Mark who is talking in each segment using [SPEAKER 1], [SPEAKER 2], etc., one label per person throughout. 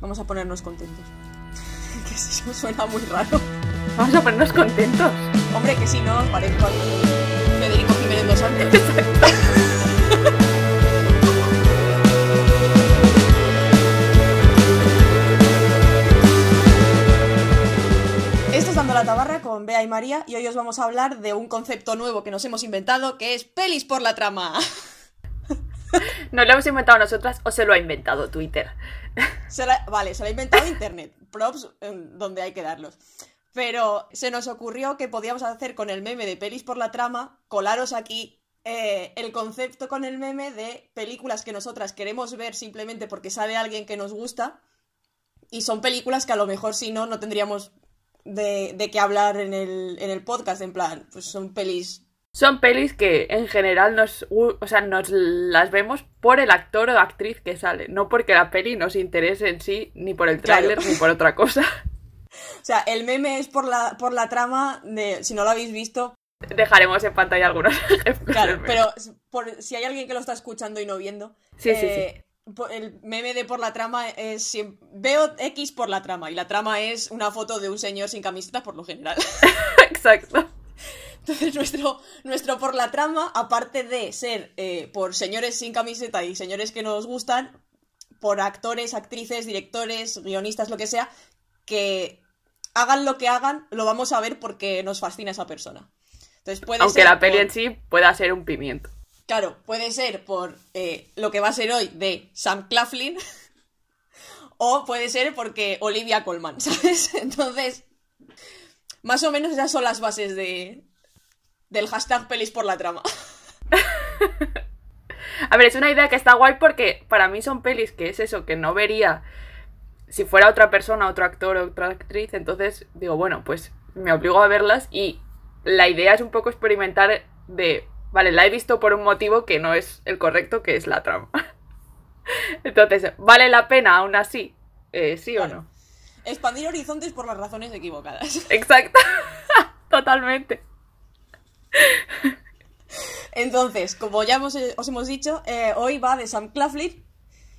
[SPEAKER 1] Vamos a ponernos contentos. que eso suena muy raro.
[SPEAKER 2] Vamos a ponernos contentos.
[SPEAKER 1] Hombre, que si no, os parezco a Federico Jiménez dos Santos. Esto es Dando la Tabarra con Bea y María y hoy os vamos a hablar de un concepto nuevo que nos hemos inventado que es pelis por la trama.
[SPEAKER 2] ¿No lo hemos inventado nosotras o se lo ha inventado Twitter?
[SPEAKER 1] Vale, se lo ha inventado Internet. Props eh, donde hay que darlos. Pero se nos ocurrió que podíamos hacer con el meme de pelis por la trama, colaros aquí eh, el concepto con el meme de películas que nosotras queremos ver simplemente porque sale alguien que nos gusta. Y son películas que a lo mejor si no, no tendríamos de, de qué hablar en el, en el podcast. En plan, pues son pelis
[SPEAKER 2] Son pelis que en general nos, o sea, nos las vemos por el actor o actriz que sale, no porque la peli nos interese en sí, ni por el
[SPEAKER 1] Claro.
[SPEAKER 2] tráiler, ni por otra cosa.
[SPEAKER 1] O sea, el meme es por la, por la trama de, si no lo habéis visto,
[SPEAKER 2] Dejaremos en pantalla algunos ejemplos.
[SPEAKER 1] Claro, pero por, si hay alguien que lo está escuchando y no viendo,
[SPEAKER 2] Sí, sí,
[SPEAKER 1] eh, po- el meme de por la trama es siem- veo X por la trama y la trama es una foto de un señor sin camiseta por lo general.
[SPEAKER 2] Exacto.
[SPEAKER 1] Entonces nuestro, nuestro por la trama, aparte de ser eh, por señores sin camiseta y señores que nos gustan, por actores, actrices, directores, guionistas, lo que sea, que hagan lo que hagan, lo vamos a ver porque nos fascina esa persona. Entonces puede
[SPEAKER 2] Aunque
[SPEAKER 1] ser
[SPEAKER 2] la peli
[SPEAKER 1] por-
[SPEAKER 2] en sí pueda ser un pimiento.
[SPEAKER 1] Claro, puede ser por eh, lo que va a ser hoy de Sam Claflin o puede ser porque Olivia Colman, ¿sabes? Entonces, más o menos esas son las bases de, del hashtag pelis por la trama.
[SPEAKER 2] A ver, es una idea que está guay porque para mí son pelis que es eso, que no vería si fuera otra persona, otro actor o otra actriz. Entonces digo, bueno, pues me obligo a verlas y la idea es un poco experimentar de, vale, la he visto por un motivo que no es el correcto, que es la trama. Entonces, ¿vale la pena aún así? Eh, ¿Sí o no?
[SPEAKER 1] Expandir horizontes por las razones equivocadas.
[SPEAKER 2] Exacto. Totalmente.
[SPEAKER 1] Entonces, como ya hemos- os hemos dicho, eh, hoy va de Sam Claflin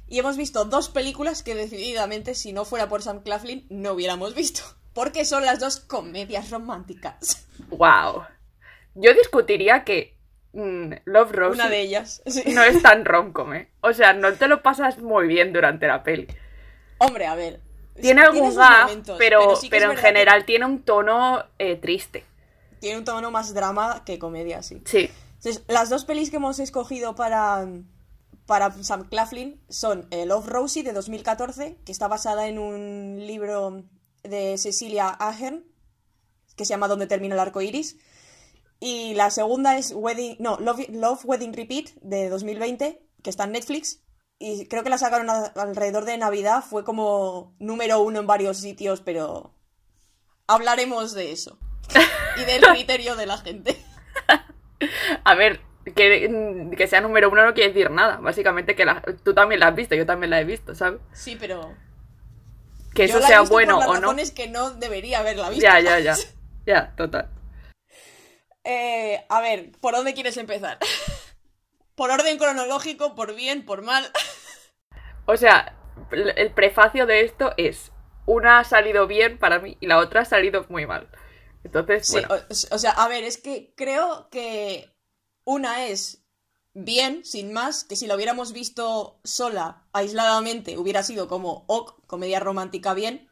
[SPEAKER 1] y hemos visto dos películas que decididamente, si no fuera por Sam Claflin, no hubiéramos visto. Porque son las dos comedias románticas.
[SPEAKER 2] Wow. Yo discutiría que mm, Love Rosie
[SPEAKER 1] Una de ellas. sí.
[SPEAKER 2] no es tan romcom, ¿eh? O sea, no te lo pasas muy bien durante la peli.
[SPEAKER 1] Hombre, a ver.
[SPEAKER 2] Tiene algún
[SPEAKER 1] momentos,
[SPEAKER 2] pero,
[SPEAKER 1] sí
[SPEAKER 2] pero en
[SPEAKER 1] que
[SPEAKER 2] general tiene un tono eh, triste.
[SPEAKER 1] Tiene un tono más drama que comedia, sí.
[SPEAKER 2] Sí.
[SPEAKER 1] Entonces, las dos pelis que hemos escogido para, para Sam Claflin son eh, Love Rosie de 2014, que está basada en un libro de Cecilia Ahern, que se llama Donde termina el arco iris. Y la segunda es Wedding, no, Love, Love Wedding Repeat de 2020, que está en Netflix. Y creo que la sacaron a- alrededor de Navidad. Fue como número uno en varios sitios, pero hablaremos de eso. Y del criterio de la gente.
[SPEAKER 2] A ver, que, que sea número uno no quiere decir nada. Básicamente que la- tú también la has visto, yo también la he visto, ¿sabes?
[SPEAKER 1] Sí, pero
[SPEAKER 2] Que
[SPEAKER 1] Yo
[SPEAKER 2] eso
[SPEAKER 1] la he
[SPEAKER 2] sea
[SPEAKER 1] visto
[SPEAKER 2] bueno
[SPEAKER 1] por las
[SPEAKER 2] o no.
[SPEAKER 1] razones que no debería haberla visto.
[SPEAKER 2] Ya, ya, ya. Ya, total.
[SPEAKER 1] Eh, a ver, ¿por dónde quieres empezar? ¿Por orden cronológico? ¿Por bien? ¿Por mal?
[SPEAKER 2] O sea, el prefacio de esto es: una ha salido bien para mí y la otra ha salido muy mal. Entonces,
[SPEAKER 1] Sí,
[SPEAKER 2] bueno,
[SPEAKER 1] o, o sea, a ver, es que creo que una es bien, sin más, que si la hubiéramos visto sola, aisladamente, hubiera sido como ok, comedia romántica bien.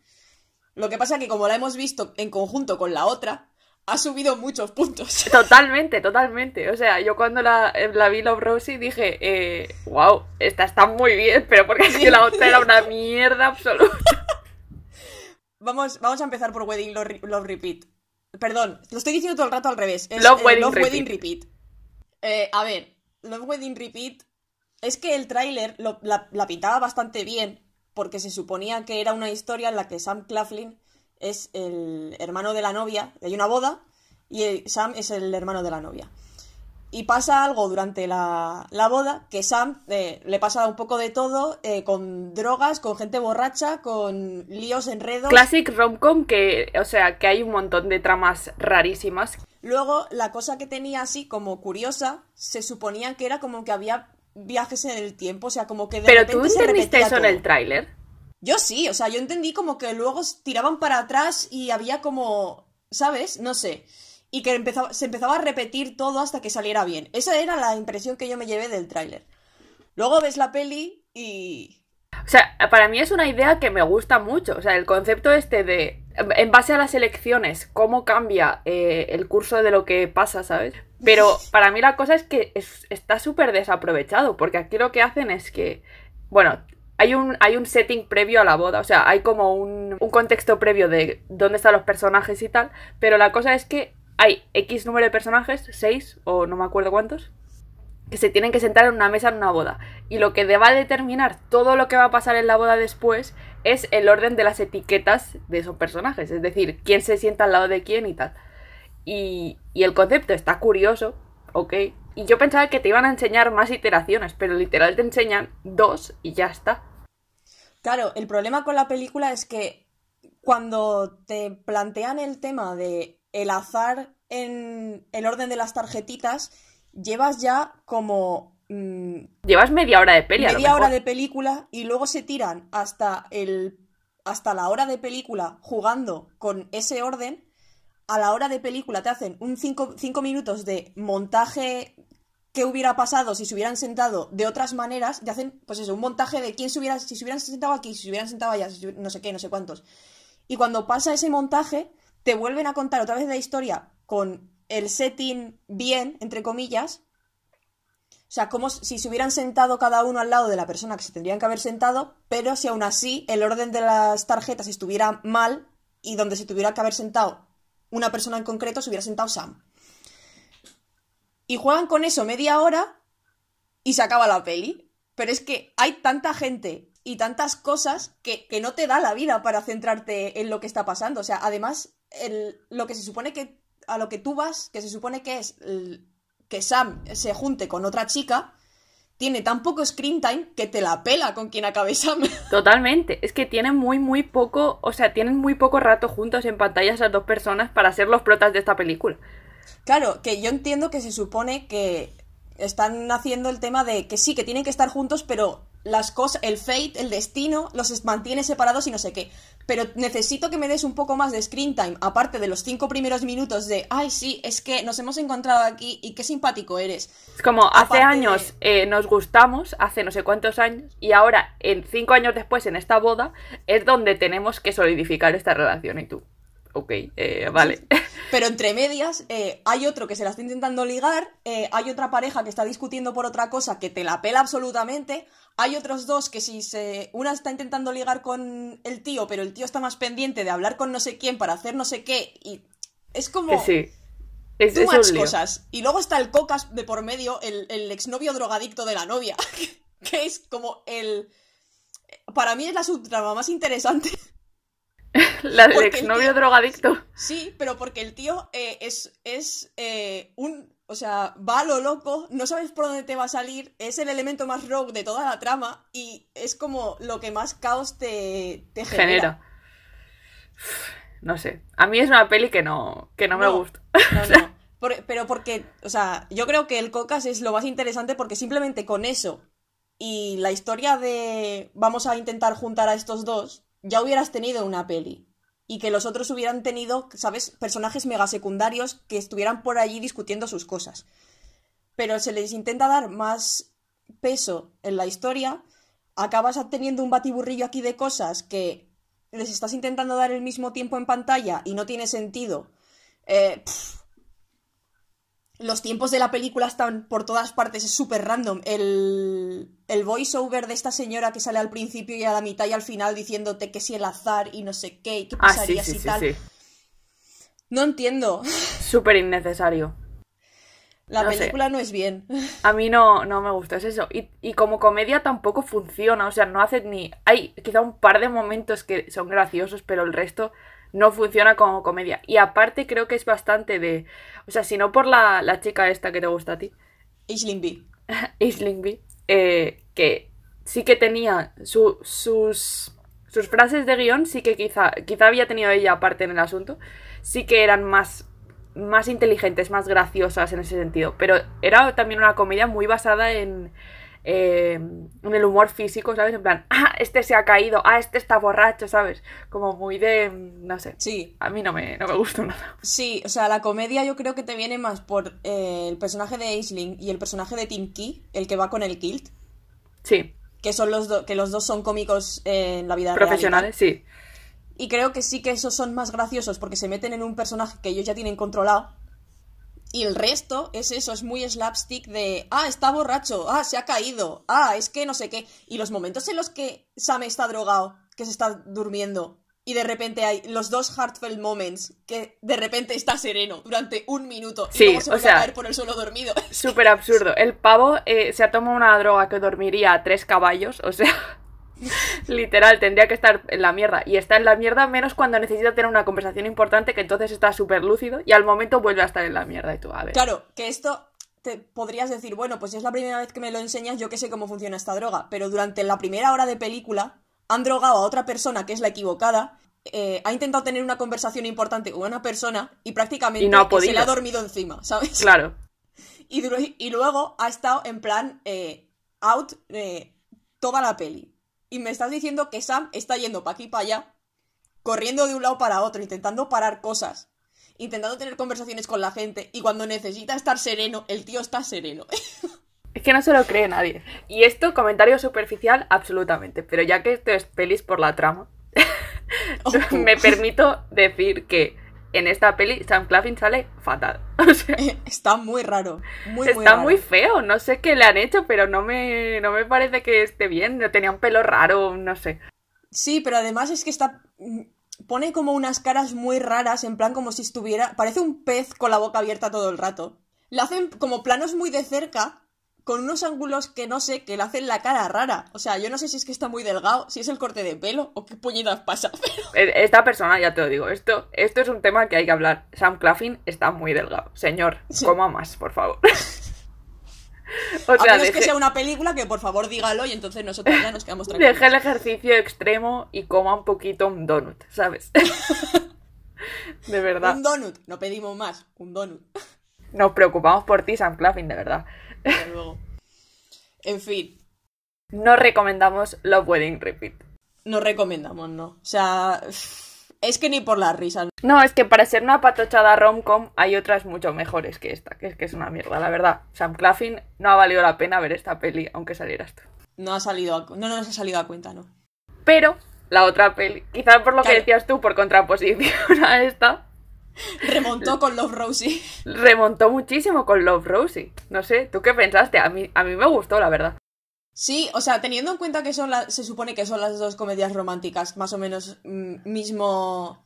[SPEAKER 1] Lo que pasa que como la hemos visto en conjunto con la otra, ha subido muchos puntos.
[SPEAKER 2] Totalmente, totalmente. O sea, yo cuando la, la vi Love Rosie dije, eh, wow, esta está muy bien, pero porque es que la otra era una mierda absoluta.
[SPEAKER 1] Vamos, vamos a empezar por Wedding Love, Re- Love Repeat. Perdón, lo estoy diciendo todo el rato al revés. Es,
[SPEAKER 2] Love
[SPEAKER 1] eh,
[SPEAKER 2] Wedding
[SPEAKER 1] Love
[SPEAKER 2] Repeat.
[SPEAKER 1] Wedding Repeat. Eh, a ver, Love Wedding Repeat. Es que el tráiler la, la pintaba bastante bien, porque se suponía que era una historia en la que Sam Claflin es el hermano de la novia. Hay una boda y Sam es el hermano de la novia. Y pasa algo durante la, la boda que Sam eh, le pasa un poco de todo, eh, con drogas, con gente borracha, con líos, enredos.
[SPEAKER 2] Classic romcom que, o sea, que hay un montón de tramas rarísimas.
[SPEAKER 1] Luego, la cosa que tenía así como curiosa, se suponía que era como que había viajes en el tiempo, o sea, como que de
[SPEAKER 2] Pero tú
[SPEAKER 1] repente
[SPEAKER 2] entendiste eso en el tráiler.
[SPEAKER 1] Yo sí, o sea, yo entendí como que luego tiraban para atrás y había como, ¿sabes? No sé. Y que empezaba, se empezaba a repetir todo hasta que saliera bien. Esa era la impresión que yo me llevé del tráiler. Luego ves la peli y...
[SPEAKER 2] O sea, para mí es una idea que me gusta mucho. O sea, el concepto este de, en base a las elecciones, cómo cambia eh, el curso de lo que pasa, ¿sabes? Pero para mí la cosa es que está súper desaprovechado, porque aquí lo que hacen es que, bueno, hay un, hay un setting previo a la boda, o sea, hay como un, un contexto previo de dónde están los personajes y tal, pero la cosa es que hay X número de personajes, 6 o no me acuerdo cuántos, que se tienen que sentar en una mesa en una boda. Y lo que va a determinar todo lo que va a pasar en la boda después es el orden de las etiquetas de esos personajes, es decir, quién se sienta al lado de quién y tal. Y, y el concepto está curioso, ok. Y yo pensaba que te iban a enseñar más iteraciones, pero literal te enseñan dos y ya está.
[SPEAKER 1] Claro, el problema con la película es que cuando te plantean el tema de el azar en el orden de las tarjetitas, llevas ya como...
[SPEAKER 2] Mm, llevas media hora de peli.
[SPEAKER 1] Media hora de película y luego se tiran hasta el hasta la hora de película jugando con ese orden. A la hora de película te hacen un 5 minutos de montaje que hubiera pasado si se hubieran sentado de otras maneras. Te hacen, pues eso, un montaje de quién se hubiera, si se hubieran sentado aquí, si se hubieran sentado allá, no sé qué, no sé cuántos. Y cuando pasa ese montaje, te vuelven a contar otra vez la historia con el setting bien, entre comillas. O sea, como si se hubieran sentado cada uno al lado de la persona que se tendrían que haber sentado, pero si aún así el orden de las tarjetas estuviera mal y donde se tuviera que haber sentado una persona en concreto se hubiera sentado Sam. Y juegan con eso media hora y se acaba la peli. Pero es que hay tanta gente y tantas cosas que, que no te da la vida para centrarte en lo que está pasando. O sea, además lo que se supone que a lo que tú vas, que se supone que es que Sam se junte con otra chica, tiene tan poco screen time que te la pela con quien acabe Sam.
[SPEAKER 2] Totalmente. Es que tienen muy, muy poco, o sea, tienen muy poco rato juntos en pantalla esas dos personas para ser los protas de esta película.
[SPEAKER 1] Claro, que yo entiendo que se supone que están haciendo el tema de que sí, que tienen que estar juntos, pero las cosas, el fate, el destino, los mantiene separados y no sé qué. Pero necesito que me des un poco más de screen time, aparte de los cinco primeros minutos de, ay, sí, es que nos hemos encontrado aquí y qué simpático eres.
[SPEAKER 2] Es como hace años eh, nos gustamos, hace no sé cuántos años, y ahora, en cinco años después, en esta boda, es donde tenemos que solidificar esta relación y tú. Ok, eh, vale.
[SPEAKER 1] Pero entre medias, eh, hay otro que se la está intentando ligar, hay otra pareja que está discutiendo por otra cosa que te la pela absolutamente, hay otros dos que si se. Una está intentando ligar con el tío, pero el tío está más pendiente de hablar con no sé quién para hacer no sé qué. Y es como.
[SPEAKER 2] Sí.
[SPEAKER 1] Es, much cosas. Y luego está el cocas de por medio, el, el exnovio drogadicto de la novia. que es como el. Para mí es la subtrama más interesante.
[SPEAKER 2] la del exnovio drogadicto.
[SPEAKER 1] Sí, pero porque el tío eh, es, es eh, un o sea, va a lo loco, no sabes por dónde te va a salir, es el elemento más rogue de toda la trama y es como lo que más caos te, genera.
[SPEAKER 2] No sé, a mí es una peli que no, que no, me gusta. No,
[SPEAKER 1] no. pero porque, o sea, yo creo que el Cocas es lo más interesante porque simplemente con eso y la historia de vamos a intentar juntar a estos dos, ya hubieras tenido una peli y que los otros hubieran tenido, ¿sabes?, personajes mega secundarios que estuvieran por allí discutiendo sus cosas. Pero se les intenta dar más peso en la historia, acabas teniendo un batiburrillo aquí de cosas que les estás intentando dar el mismo tiempo en pantalla y no tiene sentido. Eh, los tiempos de la película están por todas partes, es súper random. El, el voiceover de esta señora que sale al principio y a la mitad y al final diciéndote que si el azar y no sé qué, y qué ah, pasaría si tal. No entiendo.
[SPEAKER 2] Súper innecesario.
[SPEAKER 1] La película no es bien.
[SPEAKER 2] A mí no, no me gusta, es eso. Y, y, como comedia tampoco funciona, o sea, no hace ni... Hay quizá un par de momentos que son graciosos, pero el resto no funciona como comedia. Y aparte creo que es bastante de... O sea, si no por la, la chica esta que te gusta a ti.
[SPEAKER 1] Aisling B.
[SPEAKER 2] Aisling eh, que sí que tenía sus, sus frases de guion, sí que quizá, quizá había tenido ella parte en el asunto, sí que eran más, más inteligentes, más graciosas en ese sentido. Pero era también una comedia muy basada en, eh, en el humor físico, ¿sabes? En plan, ah, este se ha caído, ah, este está borracho, ¿sabes? Como muy de, no sé.
[SPEAKER 1] Sí.
[SPEAKER 2] A mí no me, no me gustó nada.
[SPEAKER 1] Sí, o sea, la comedia yo creo que te viene más por eh, el personaje de Aisling y el personaje de Tim Key, el que va con el kilt.
[SPEAKER 2] Sí.
[SPEAKER 1] Que son los dos, que los dos son cómicos eh, en la vida real.
[SPEAKER 2] Profesionales, sí.
[SPEAKER 1] Y creo que sí que esos son más graciosos porque se meten en un personaje que ellos ya tienen controlado. Y el resto es eso, es muy slapstick de, ah, está borracho, ah, se ha caído, ah, es que no sé qué. Y los momentos en los que Sam está drogado, que se está durmiendo, y de repente hay los dos heartfelt moments, que de repente está sereno durante un minuto y
[SPEAKER 2] Sí,
[SPEAKER 1] luego se
[SPEAKER 2] o sea,
[SPEAKER 1] a caer por el suelo dormido.
[SPEAKER 2] Súper absurdo. El pavo eh, se ha tomado una droga que dormiría a tres caballos, o sea, literal, tendría que estar en la mierda. Y está en la mierda menos cuando necesita tener una conversación importante, que entonces está súper lúcido y al momento vuelve a estar en la mierda. Y tú, a ver.
[SPEAKER 1] Claro, que esto te podrías decir, bueno, pues si es la primera vez que me lo enseñas, yo que sé cómo funciona esta droga. Pero durante la primera hora de película han drogado a otra persona que es la equivocada. eh, ha intentado tener una conversación importante con una persona y prácticamente
[SPEAKER 2] Y no ha
[SPEAKER 1] se le ha dormido encima, ¿sabes?
[SPEAKER 2] Claro.
[SPEAKER 1] Y, luego ha estado en plan eh, out eh, toda la peli. Y me estás diciendo que Sam está yendo para aquí y para allá, corriendo de un lado para otro, intentando parar cosas, intentando tener conversaciones con la gente. Y cuando necesita estar sereno, el tío está sereno.
[SPEAKER 2] Es que no se lo cree nadie. Y esto, comentario superficial, absolutamente. Pero ya que esto es pelis por la trama, me permito decir que en esta peli Sam Claflin sale fatal. O sea,
[SPEAKER 1] está muy raro. Muy, muy
[SPEAKER 2] está
[SPEAKER 1] raro.
[SPEAKER 2] muy feo. No sé qué le han hecho, pero no me, no me parece que esté bien. Tenía un pelo raro, no sé.
[SPEAKER 1] Sí, pero además es que está. mm, Pone como unas caras muy raras, en plan como si estuviera. Parece un pez con la boca abierta todo el rato. Le hacen como planos muy de cerca, con unos ángulos que no sé, que le hacen la cara rara. O sea, yo no sé si es que está muy delgado, si es el corte de pelo o qué puñetas pasa. Pero
[SPEAKER 2] E- Esta persona, ya te lo digo, esto, esto es un tema que hay que hablar. Sam Claflin está muy delgado. Señor,
[SPEAKER 1] Sí.
[SPEAKER 2] coma más, por favor. o
[SPEAKER 1] a
[SPEAKER 2] sea,
[SPEAKER 1] menos que sea una película que por favor dígalo y entonces nosotros ya nos quedamos tranquilos.
[SPEAKER 2] Deje el ejercicio extremo y coma un poquito un donut, ¿sabes? de verdad.
[SPEAKER 1] Un donut, no pedimos más, un donut.
[SPEAKER 2] Nos preocupamos por ti, Sam Claflin, de verdad.
[SPEAKER 1] Luego. En fin,
[SPEAKER 2] No recomendamos Love Wedding Repeat.
[SPEAKER 1] no recomendamos, ¿no? O sea, es que ni por la risa.
[SPEAKER 2] No, es que para ser una patochada romcom hay otras mucho mejores que esta, que es que es una mierda, la verdad. Sam Claflin no ha valido la pena ver esta peli, aunque salieras tú.
[SPEAKER 1] No ha salido a, no nos ha salido a cuenta, ¿no?
[SPEAKER 2] Pero la otra peli, quizás por lo que decías tú, por contraposición a esta,
[SPEAKER 1] Remontó con Love Rosie.
[SPEAKER 2] remontó muchísimo con Love Rosie. No sé, ¿tú qué pensaste? A mí, a mí me gustó, la verdad.
[SPEAKER 1] Sí, o sea, teniendo en cuenta que son la- se supone que son las dos comedias románticas, más o menos mm, mismo,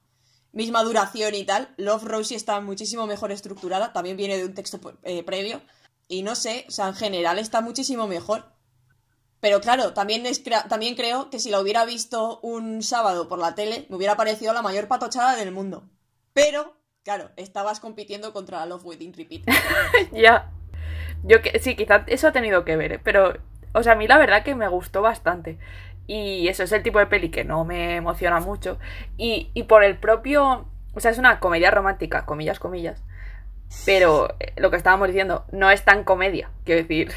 [SPEAKER 1] misma duración y tal, Love Rosie está muchísimo mejor estructurada, también viene de un texto eh, previo, y no sé, o sea, en general está muchísimo mejor. Pero claro, también, es también creo que si la hubiera visto un sábado por la tele, me hubiera parecido la mayor patochada del mundo. Pero, claro, estabas compitiendo contra Love Wedding Repeat.
[SPEAKER 2] Ya. Yo que sí, quizás eso ha tenido que ver, ¿eh? pero o sea, a mí la verdad que me gustó bastante. Y eso es el tipo de peli que no me emociona mucho. Y, y por el propio, o sea, es una comedia romántica, comillas, comillas. Pero eh, lo que estábamos diciendo, no es tan comedia. Quiero decir,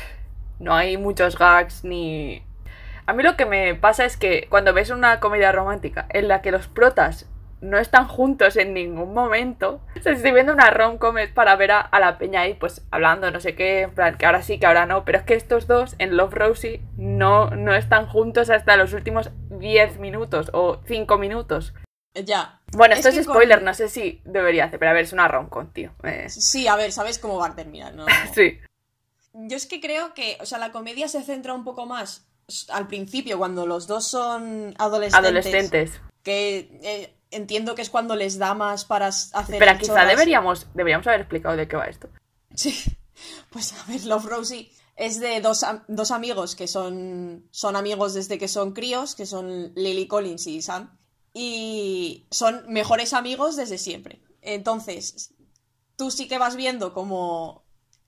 [SPEAKER 2] no hay muchos gags ni... A mí lo que me pasa es que cuando ves una comedia romántica en la que los protas no están juntos en ningún momento. O sea, estoy viendo una rom-com es para ver a, a la peña ahí, pues hablando, no sé qué, en plan, que ahora sí, que ahora no. Pero es que estos dos en Love Rosie no, no están juntos hasta los últimos 10 minutos o 5 minutos.
[SPEAKER 1] ya.
[SPEAKER 2] Bueno, esto
[SPEAKER 1] Es
[SPEAKER 2] es,
[SPEAKER 1] que con-
[SPEAKER 2] spoiler, no sé si debería hacer, pero a ver, es una rom-com, tío. Eh,
[SPEAKER 1] Sí, a ver, sabes cómo va a terminar, ¿no?
[SPEAKER 2] sí.
[SPEAKER 1] Yo es que creo que, o sea, la comedia se centra un poco más al principio, cuando los dos son adolescentes.
[SPEAKER 2] Adolescentes.
[SPEAKER 1] Que eh, entiendo que es cuando les da más para hacer.
[SPEAKER 2] Espera, quizá deberíamos, deberíamos haber explicado de qué va esto.
[SPEAKER 1] Sí. Pues a ver, Love Rosie es de dos, dos amigos que son, son amigos desde que son críos, que son Lily Collins y Sam. Y son mejores amigos desde siempre. Entonces, tú sí que vas viendo como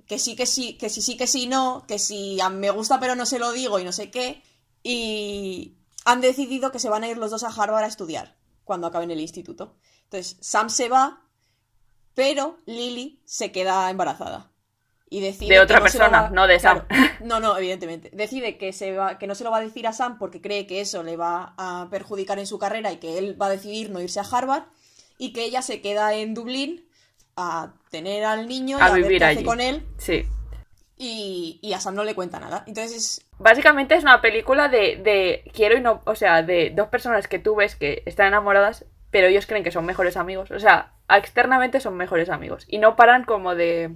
[SPEAKER 1] que sí, que sí, que sí, sí, que sí, no, que sí a- me gusta pero no se lo digo y no sé qué. Y han decidido que se van a ir los dos a Harvard a estudiar cuando acaben el instituto. Entonces, Sam se va, pero Lily se queda embarazada. y decide
[SPEAKER 2] De otra
[SPEAKER 1] no
[SPEAKER 2] persona,
[SPEAKER 1] va-
[SPEAKER 2] no de Sam.
[SPEAKER 1] Claro, no, no, evidentemente. Decide que, se va, que no se lo va a decir a Sam porque cree que eso le va a perjudicar en su carrera y que él va a decidir no irse a Harvard y que ella se queda en Dublín a tener al niño y
[SPEAKER 2] A
[SPEAKER 1] a, ver
[SPEAKER 2] vivir
[SPEAKER 1] hace
[SPEAKER 2] allí.
[SPEAKER 1] con él
[SPEAKER 2] Sí.
[SPEAKER 1] Y, y a Sam no le cuenta nada. Entonces,
[SPEAKER 2] Básicamente es una película de, de quiero y no, o sea, de dos personas que tú ves que están enamoradas, pero ellos creen que son mejores amigos. O sea, externamente son mejores amigos. Y no paran como de...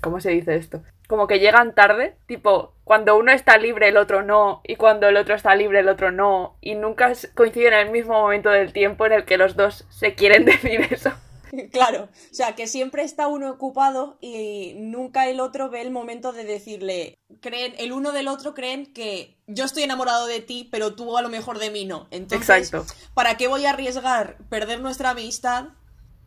[SPEAKER 2] ¿Cómo se dice esto? Como que llegan tarde, tipo, cuando uno está libre el otro no, y cuando el otro está libre el otro no, y nunca coinciden en el mismo momento del tiempo en el que los dos se quieren decir eso.
[SPEAKER 1] claro, o sea, que siempre está uno ocupado y nunca el otro ve el momento de decirle, creen, el uno del otro creen que yo estoy enamorado de ti, pero tú a lo mejor de mí no. Entonces,
[SPEAKER 2] Exacto.
[SPEAKER 1] ¿para qué voy a arriesgar perder nuestra amistad?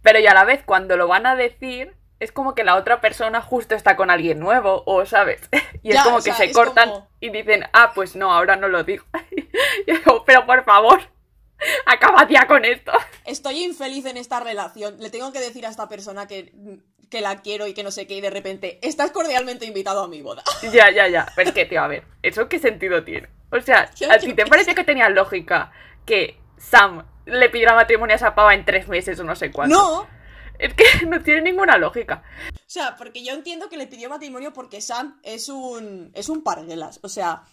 [SPEAKER 2] Pero y a la vez, cuando lo van a decir, es como que la otra persona justo está con alguien nuevo, o sabes. Y
[SPEAKER 1] Ya,
[SPEAKER 2] es como
[SPEAKER 1] o
[SPEAKER 2] que se cortan
[SPEAKER 1] como-
[SPEAKER 2] y dicen, ah, pues no, ahora no lo digo, pero por favor, acaba ya con esto.
[SPEAKER 1] Estoy infeliz en esta relación. Le tengo que decir a esta persona que, que la quiero y que no sé qué, y de repente, estás cordialmente invitado a mi boda.
[SPEAKER 2] ya, ya, ya. Pero es que, tío, a ver, ¿eso qué sentido tiene? O sea, ¿a ti te parece que tenía lógica que Sam le pidiera matrimonio a esa pava en tres meses o no sé cuánto?
[SPEAKER 1] No, o
[SPEAKER 2] Es que no tiene ninguna lógica.
[SPEAKER 1] sea, porque yo entiendo que le pidió matrimonio porque Sam es un, es un parguelas. O sea,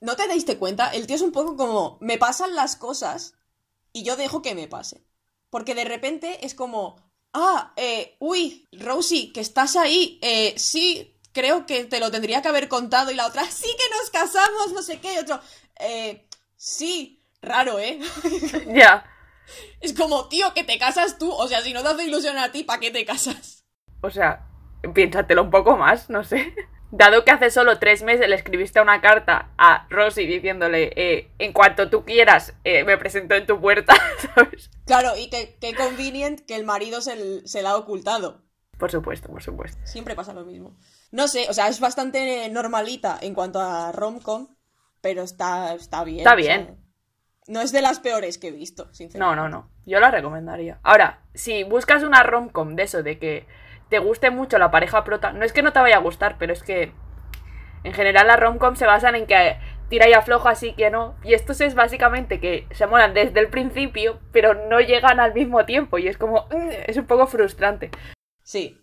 [SPEAKER 1] ¿no te diste cuenta? El tío es un poco como, me pasan las cosas y yo dejo que me pase. Porque de repente es como, ah, eh, uy, Rosie, que estás ahí, eh, sí, creo que te lo tendría que haber contado y la otra, sí que nos casamos, no sé qué, y otro, eh, sí, raro, ¿eh?
[SPEAKER 2] Ya.
[SPEAKER 1] es como, tío, que te casas tú, o sea, si no te hace ilusión a ti, ¿para qué te casas?
[SPEAKER 2] O sea, piénsatelo un poco más, no sé. Dado que hace solo tres meses le escribiste una carta a Rosy diciéndole, eh, en cuanto tú quieras, eh, me presento en tu puerta, ¿sabes?
[SPEAKER 1] Claro, y que, que convenient que el marido se, la ha ocultado.
[SPEAKER 2] Por supuesto, por supuesto.
[SPEAKER 1] Siempre pasa lo mismo. No sé, o sea, es bastante normalita en cuanto a romcom, pero está, está bien.
[SPEAKER 2] Está
[SPEAKER 1] o sea,
[SPEAKER 2] bien.
[SPEAKER 1] no es de las peores que he visto, sinceramente.
[SPEAKER 2] No, no, no. Yo la recomendaría. Ahora, si buscas una romcom de eso, de que te guste mucho la pareja prota, no es que no te vaya a gustar, pero es que en general las romcom se basan en que tira y afloja así que no. Y estos es básicamente que se molan desde el principio, pero no llegan al mismo tiempo. Y es como, "Ugh", es un poco frustrante.
[SPEAKER 1] Sí.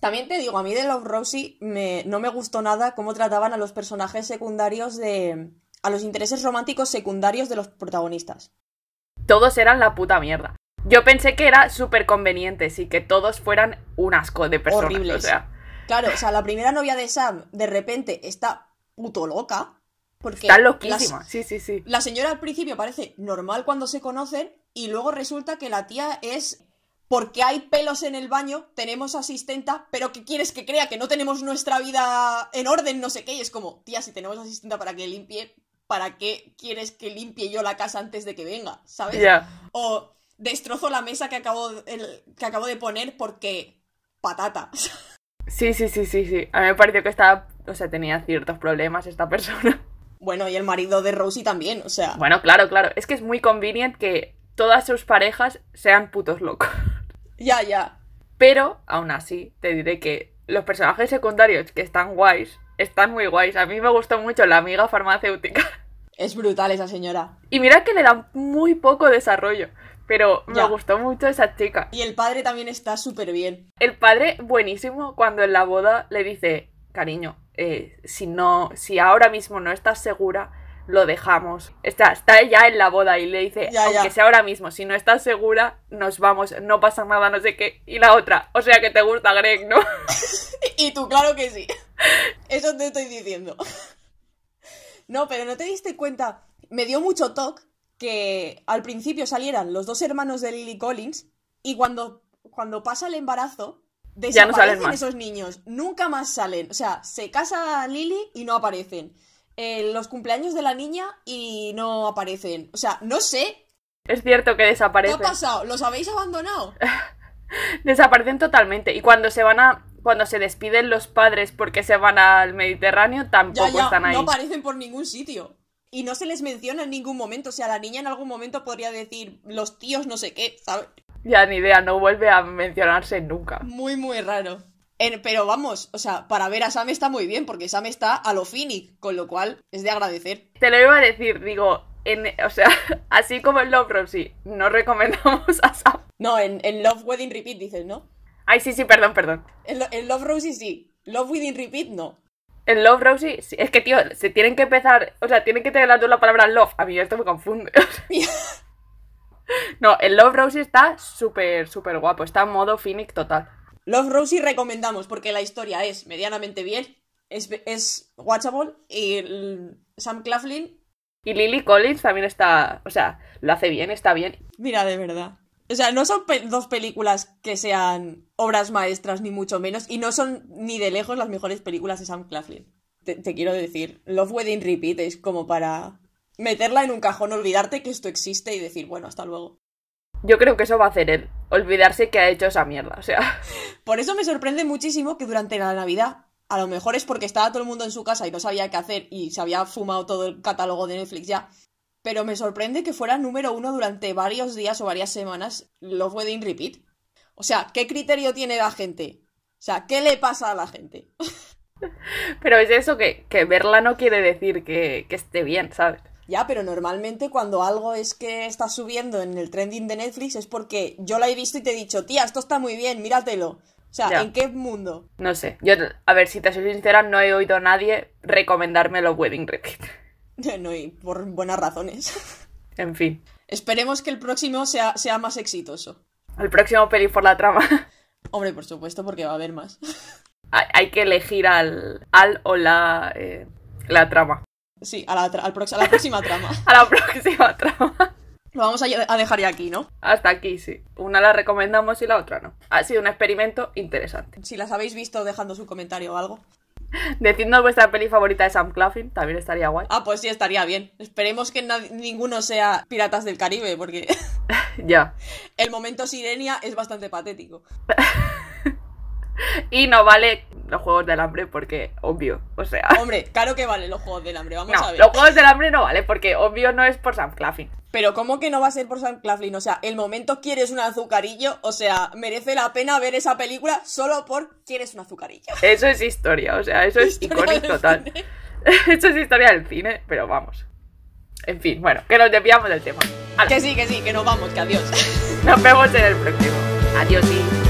[SPEAKER 1] También te digo, a mí de Love Rosie me, no me gustó nada cómo trataban a los personajes secundarios de... a los intereses románticos secundarios de los protagonistas.
[SPEAKER 2] Todos eran la puta mierda. Yo pensé que era súper conveniente, sí, que todos fueran un asco de personas.
[SPEAKER 1] Horribles.
[SPEAKER 2] O sea,
[SPEAKER 1] Claro, o sea, la primera novia de Sam de repente está puto loca. Porque
[SPEAKER 2] está loquísima. Sí, sí, sí.
[SPEAKER 1] La señora al principio parece normal cuando se conocen y luego resulta que la tía es porque hay pelos en el baño, tenemos asistenta, pero que quieres que crea que no tenemos nuestra vida en orden, no sé qué, y es como, tía, si tenemos asistenta para que limpie, ¿para qué quieres que limpie yo la casa antes de que venga? ¿Sabes? O destrozo la mesa que acabo, el- que acabo de poner porque patata.
[SPEAKER 2] Sí, sí, sí, sí, sí. A mí me pareció que estaba, o sea, tenía ciertos problemas esta persona.
[SPEAKER 1] bueno, y el marido de Rosie también, o sea,
[SPEAKER 2] Bueno, claro, claro. Es que es muy convenient que todas sus parejas sean putos locos.
[SPEAKER 1] ya, ya.
[SPEAKER 2] Pero, aún así, te diré que los personajes secundarios que están guays, están muy guays. A mí me gustó mucho la amiga farmacéutica.
[SPEAKER 1] Es brutal esa señora.
[SPEAKER 2] Y mira que le dan muy poco desarrollo. Pero me
[SPEAKER 1] Ya.
[SPEAKER 2] gustó mucho esa chica.
[SPEAKER 1] Y el padre también está súper bien.
[SPEAKER 2] El padre, buenísimo, cuando en la boda le dice, cariño, eh, si no, si ahora mismo no estás segura, lo dejamos. Está, está ya en la boda y le dice,
[SPEAKER 1] Ya,
[SPEAKER 2] aunque
[SPEAKER 1] ya.
[SPEAKER 2] sea ahora mismo, si no estás segura, nos vamos, no pasa nada, no sé qué. Y la otra, o sea que te gusta Greg, ¿no?
[SPEAKER 1] Y tú, claro que sí. Eso te estoy diciendo. No, pero no te diste cuenta. Me dio mucho toque que al principio salieran los dos hermanos de Lily Collins y cuando, cuando pasa el embarazo,
[SPEAKER 2] Ya no
[SPEAKER 1] desaparecen esos niños. Nunca más salen. O sea, se casa Lily y no aparecen. Eh, los cumpleaños de la niña y no aparecen. O sea, no sé.
[SPEAKER 2] Es cierto que
[SPEAKER 1] ¿Qué ha
[SPEAKER 2] desaparecen.
[SPEAKER 1] pasado? ¿Los habéis abandonado?
[SPEAKER 2] Desaparecen totalmente. Y cuando se van a. Cuando se despiden los padres porque se van al Mediterráneo, tampoco
[SPEAKER 1] Ya, ya,
[SPEAKER 2] están ahí.
[SPEAKER 1] no aparecen por ningún sitio. Y no se les menciona en ningún momento. O sea, la niña en algún momento podría decir los tíos no sé qué, ¿sabes?
[SPEAKER 2] Ya ni idea, no vuelve a mencionarse nunca.
[SPEAKER 1] Muy, muy raro. En- pero vamos, o sea, para ver a Sam está muy bien, porque Sam está a lo Finnick, con lo cual es de agradecer.
[SPEAKER 2] Te lo iba a decir, digo, en, o sea, así como en Love Rosie, no recomendamos a Sam.
[SPEAKER 1] No, en, en Love Wedding Repeat dices, ¿no?
[SPEAKER 2] Ay, sí, sí, perdón, perdón.
[SPEAKER 1] En Love Rosie sí. Love Wedding Repeat no.
[SPEAKER 2] En Love Rosie, sí, es que, tío, se tienen que empezar, o sea, tienen que tener las dos la palabra love. A mí esto me confunde. no, el Love Rosie está súper, súper guapo, está en modo Phoenix total.
[SPEAKER 1] Love Rosie recomendamos porque la historia es medianamente bien, es, es watchable y el- Sam Claflin,
[SPEAKER 2] Y Lily Collins también está, o sea, lo hace bien, está bien.
[SPEAKER 1] mira, de verdad. O sea, no son pe- dos películas que sean obras maestras ni mucho menos y no son ni de lejos las mejores películas de Sam Claflin. Te, te quiero decir, Love Wedding Repeat es como para meterla en un cajón, olvidarte que esto existe y decir, bueno, hasta luego.
[SPEAKER 2] Yo creo que eso va a hacer él, olvidarse que ha hecho esa mierda, o sea,
[SPEAKER 1] Por eso me sorprende muchísimo que durante la Navidad, a lo mejor es porque estaba todo el mundo en su casa y no sabía qué hacer y se había fumado todo el catálogo de Netflix ya, pero me sorprende que fuera número uno durante varios días o varias semanas Love Wedding Repeat. O sea, ¿qué criterio tiene la gente? O sea, ¿qué le pasa a la gente?
[SPEAKER 2] pero es eso que, que verla no quiere decir que, que esté bien, ¿sabes?
[SPEAKER 1] Ya, pero normalmente cuando algo es que está subiendo en el trending de Netflix es porque yo la he visto y te he dicho, tía, esto está muy bien, míratelo. O sea,
[SPEAKER 2] Ya.
[SPEAKER 1] ¿en qué mundo?
[SPEAKER 2] No sé, yo, a ver, si te soy sincera, no he oído a nadie recomendarme los Wedding Repeat.
[SPEAKER 1] no, y por buenas razones.
[SPEAKER 2] En fin,
[SPEAKER 1] Esperemos que el próximo sea, sea más exitoso.
[SPEAKER 2] el próximo peli por la trama.
[SPEAKER 1] Hombre, por supuesto, porque va a haber más.
[SPEAKER 2] hay, hay que elegir al, al o la, eh, la trama.
[SPEAKER 1] Sí, a la, tra- al prox- a la próxima trama.
[SPEAKER 2] A la próxima trama.
[SPEAKER 1] Lo vamos a, a dejar ya aquí, ¿no?
[SPEAKER 2] Hasta aquí, sí. Una la recomendamos y la otra no. Ha sido un experimento interesante.
[SPEAKER 1] Si las habéis visto, dejando su comentario o algo.
[SPEAKER 2] Decidnos vuestra peli favorita de Sam Claflin, también estaría guay.
[SPEAKER 1] Ah, pues sí, estaría bien. Esperemos que ninguno sea Piratas del Caribe, porque
[SPEAKER 2] Ya.
[SPEAKER 1] el momento Sirenia es bastante patético.
[SPEAKER 2] Y no vale los Juegos del Hambre porque, obvio, o sea...
[SPEAKER 1] Hombre, claro que vale los Juegos del Hambre, vamos
[SPEAKER 2] No,
[SPEAKER 1] a ver.
[SPEAKER 2] los Juegos del Hambre no vale porque, obvio, no es por Sam Claflin.
[SPEAKER 1] Pero ¿cómo que no va a ser por Sam Claflin? O sea, el momento quieres un azucarillo, o sea, merece la pena ver esa película solo por quieres un azucarillo.
[SPEAKER 2] Eso es historia, o sea, eso es icónico total.
[SPEAKER 1] cine.
[SPEAKER 2] Eso es historia del cine, pero vamos. En fin, bueno, que nos desviamos del tema. Ala,
[SPEAKER 1] Que sí, que sí, que nos vamos, que adiós.
[SPEAKER 2] Nos vemos en el próximo. Adiós, sí.